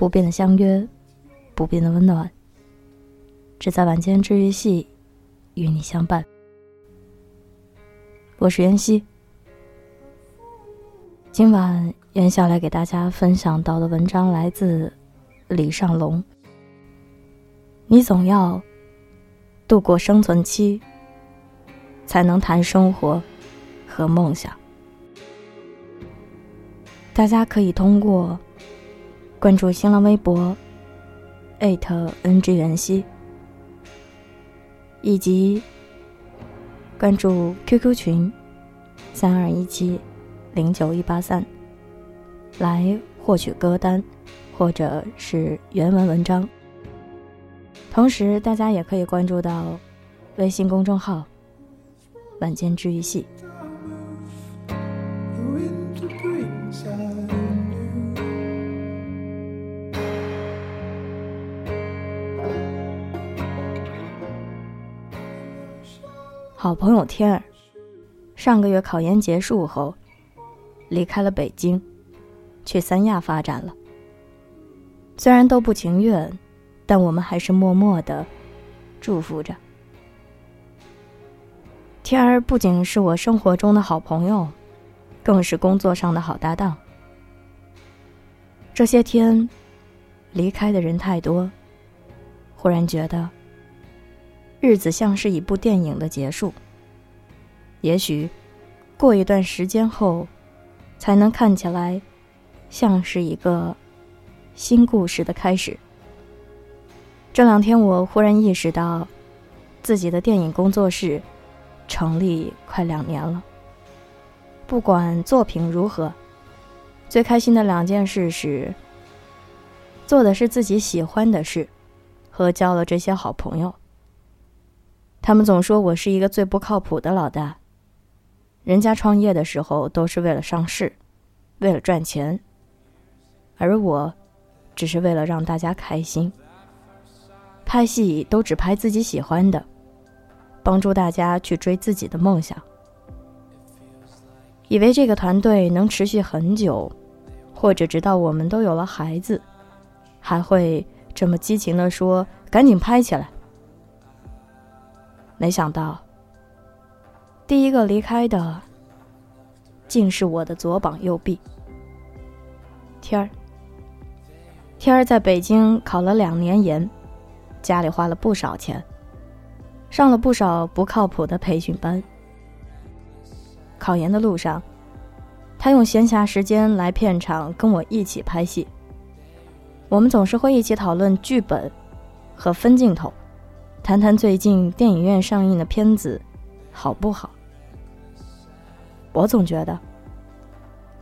不变的相约，不变的温暖，只在晚间治愈系与你相伴。我是袁熙，今晚袁笑来给大家分享到的文章来自李尚龙。你总要度过生存期，才能谈生活和梦想。大家可以通过。关注新浪微博，@ng 袁熙，以及关注 QQ 群三二一七零九一八三，来获取歌单或者是原文文章。同时，大家也可以关注到微信公众号“晚间治愈系”。好朋友天儿，上个月考研结束后，离开了北京，去三亚发展了。虽然都不情愿，但我们还是默默的祝福着。天儿不仅是我生活中的好朋友，更是工作上的好搭档。这些天，离开的人太多，忽然觉得。日子像是一部电影的结束。也许，过一段时间后，才能看起来，像是一个新故事的开始。这两天，我忽然意识到，自己的电影工作室成立快两年了。不管作品如何，最开心的两件事是，做的是自己喜欢的事，和交了这些好朋友。他们总说我是一个最不靠谱的老大。人家创业的时候都是为了上市，为了赚钱，而我，只是为了让大家开心。拍戏都只拍自己喜欢的，帮助大家去追自己的梦想。以为这个团队能持续很久，或者直到我们都有了孩子，还会这么激情的说：“赶紧拍起来。”没想到，第一个离开的，竟是我的左膀右臂。天儿，天儿在北京考了两年研，家里花了不少钱，上了不少不靠谱的培训班。考研的路上，他用闲暇时间来片场跟我一起拍戏。我们总是会一起讨论剧本和分镜头。谈谈最近电影院上映的片子好不好？我总觉得，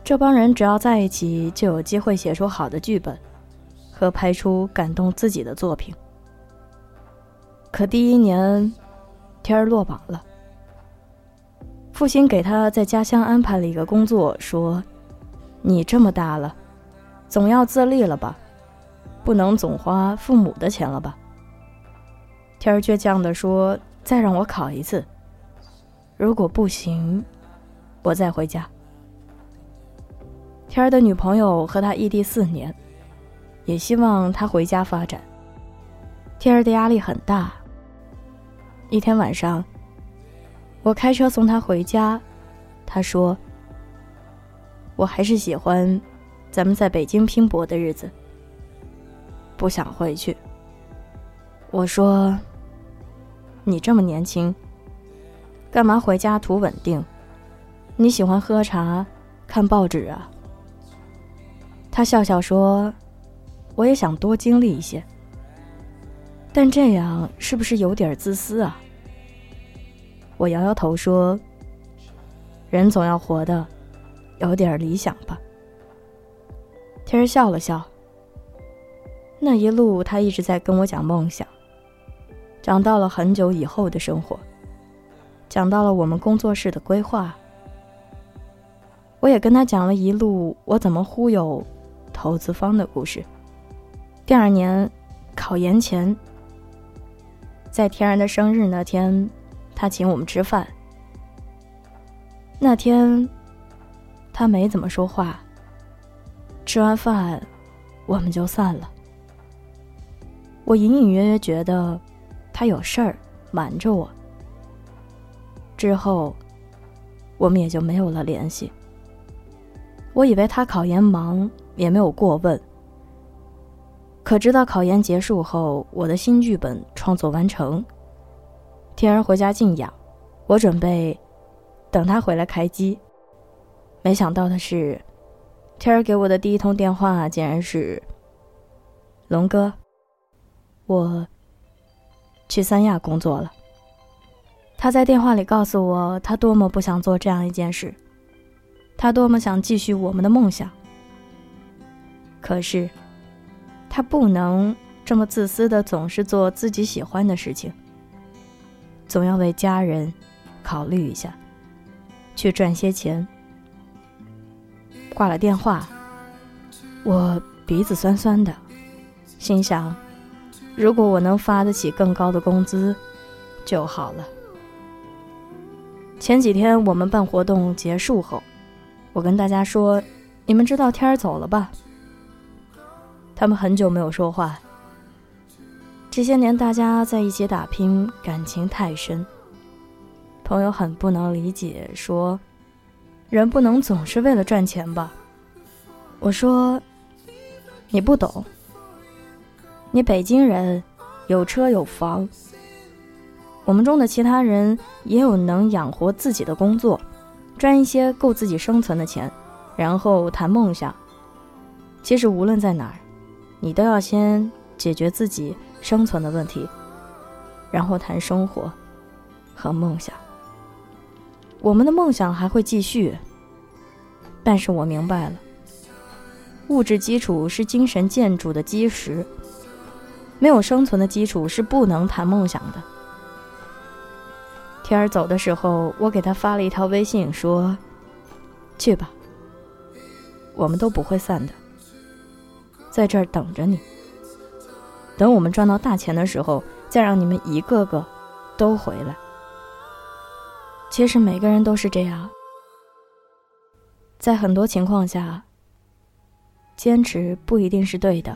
这帮人只要在一起，就有机会写出好的剧本，和拍出感动自己的作品。可第一年，天儿落榜了，父亲给他在家乡安排了一个工作，说：“你这么大了，总要自立了吧，不能总花父母的钱了吧。”天儿倔强地说：“再让我考一次，如果不行，我再回家。”天儿的女朋友和他异地四年，也希望他回家发展。天儿的压力很大。一天晚上，我开车送他回家，他说：“我还是喜欢咱们在北京拼搏的日子，不想回去。”我说。你这么年轻，干嘛回家图稳定？你喜欢喝茶、看报纸啊？他笑笑说：“我也想多经历一些，但这样是不是有点自私啊？”我摇摇头说：“人总要活的有点理想吧。”天儿笑了笑。那一路，他一直在跟我讲梦想。讲到了很久以后的生活，讲到了我们工作室的规划，我也跟他讲了一路我怎么忽悠投资方的故事。第二年考研前，在天然的生日那天，他请我们吃饭。那天他没怎么说话，吃完饭，我们就散了。我隐隐约约觉得他有事儿瞒着我。之后，我们也就没有了联系。我以为他考研忙，也没有过问。可直到考研结束后，我的新剧本创作完成，天儿回家静养，我准备等他回来开机。没想到的是，天儿给我的第一通电话竟然是：“龙哥，我去三亚工作了。”他在电话里告诉我，他多么不想做这样一件事，他多么想继续我们的梦想。可是，他不能这么自私的总是做自己喜欢的事情，总要为家人考虑一下，去赚些钱。挂了电话，我鼻子酸酸的，心想：如果我能发得起更高的工资，就好了。前几天我们办活动结束后，我跟大家说：“你们知道天儿走了吧？”他们很久没有说话。这些年大家在一起打拼，感情太深。朋友很不能理解，说。人不能总是为了赚钱吧？我说，你不懂。你北京人，有车有房。我们中的其他人也有能养活自己的工作，赚一些够自己生存的钱，然后谈梦想。其实无论在哪儿，你都要先解决自己生存的问题，然后谈生活和梦想。我们的梦想还会继续，但是我明白了，物质基础是精神建筑的基石，没有生存的基础是不能谈梦想的。天儿走的时候，我给他发了一条微信，说：“去吧，我们都不会散的，在这儿等着你。等我们赚到大钱的时候，再让你们一个个都回来。”其实每个人都是这样，在很多情况下，坚持不一定是对的。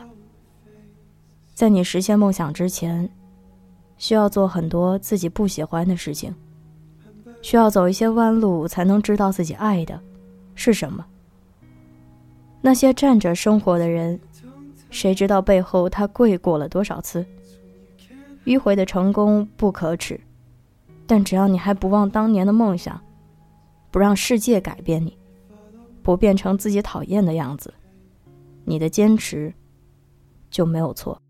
在你实现梦想之前，需要做很多自己不喜欢的事情，需要走一些弯路，才能知道自己爱的是什么。那些站着生活的人，谁知道背后他跪过了多少次？迂回的成功不可耻。但只要你还不忘当年的梦想，不让世界改变你，不变成自己讨厌的样子，你的坚持就没有错。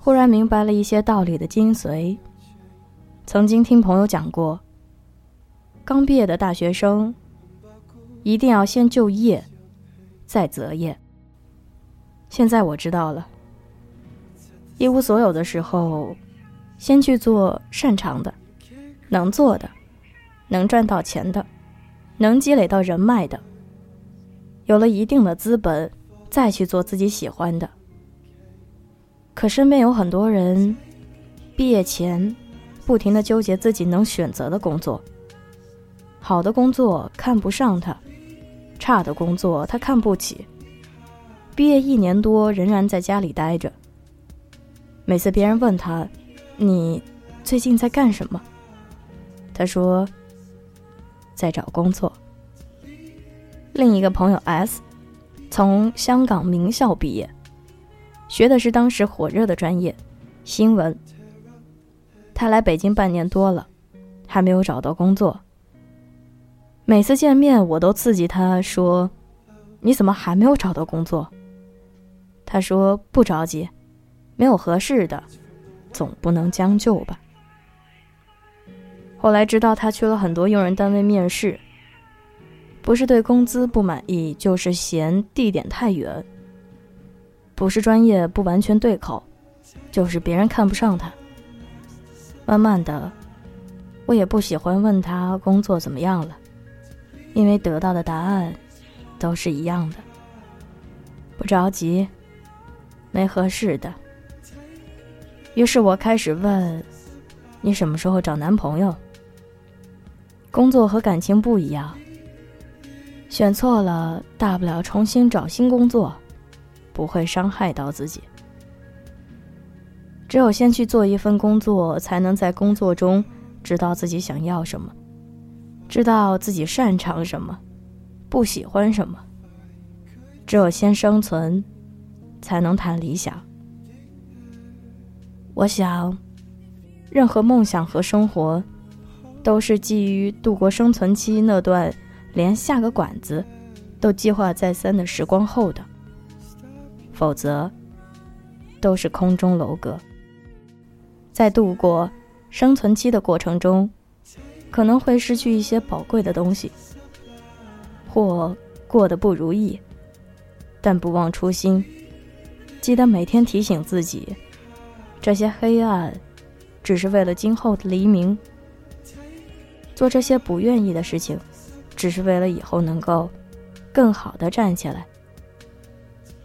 忽然明白了一些道理的精髓。曾经听朋友讲过，刚毕业的大学生一定要先就业，再择业。现在我知道了，一无所有的时候。先去做擅长的、能做的、能赚到钱的、能积累到人脉的。有了一定的资本，再去做自己喜欢的。可身边有很多人，毕业前不停的纠结自己能选择的工作。好的工作看不上他，差的工作他看不起。毕业一年多，仍然在家里待着。每次别人问他。你最近在干什么？他说在找工作。另一个朋友 S 从香港名校毕业，学的是当时火热的专业新闻。他来北京半年多了，还没有找到工作。每次见面，我都刺激他说：“你怎么还没有找到工作？”他说：“不着急，没有合适的。”总不能将就吧。后来知道他去了很多用人单位面试，不是对工资不满意，就是嫌地点太远；不是专业不完全对口，就是别人看不上他。慢慢的，我也不喜欢问他工作怎么样了，因为得到的答案都是一样的。不着急，没合适的。于是我开始问：“你什么时候找男朋友？”工作和感情不一样，选错了，大不了重新找新工作，不会伤害到自己。只有先去做一份工作，才能在工作中知道自己想要什么，知道自己擅长什么，不喜欢什么。只有先生存，才能谈理想。我想，任何梦想和生活，都是基于度过生存期那段连下个馆子都计划再三的时光后的，否则，都是空中楼阁。在度过生存期的过程中，可能会失去一些宝贵的东西，或过得不如意，但不忘初心，记得每天提醒自己，这些黑暗只是为了今后的黎明。做这些不愿意的事情，只是为了以后能够更好的站起来，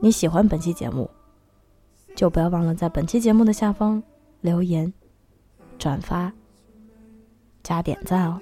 你喜欢本期节目，就不要忘了在本期节目的下方。留言、转发、加点赞哦。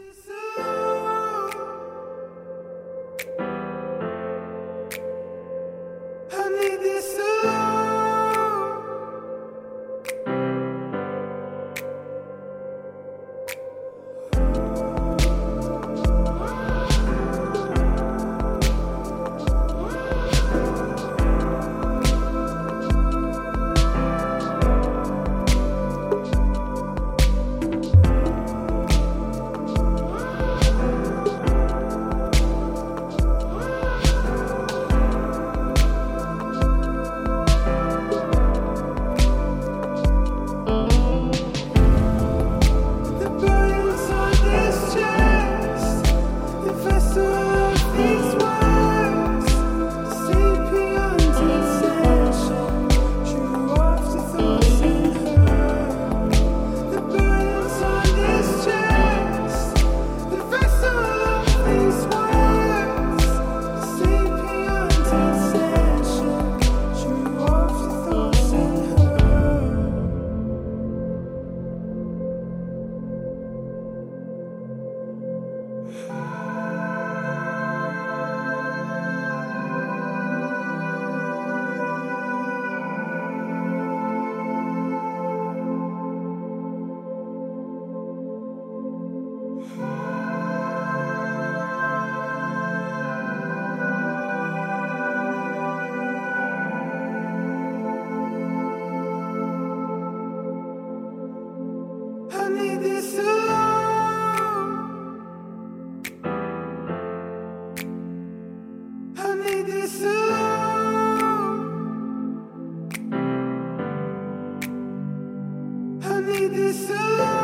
It's so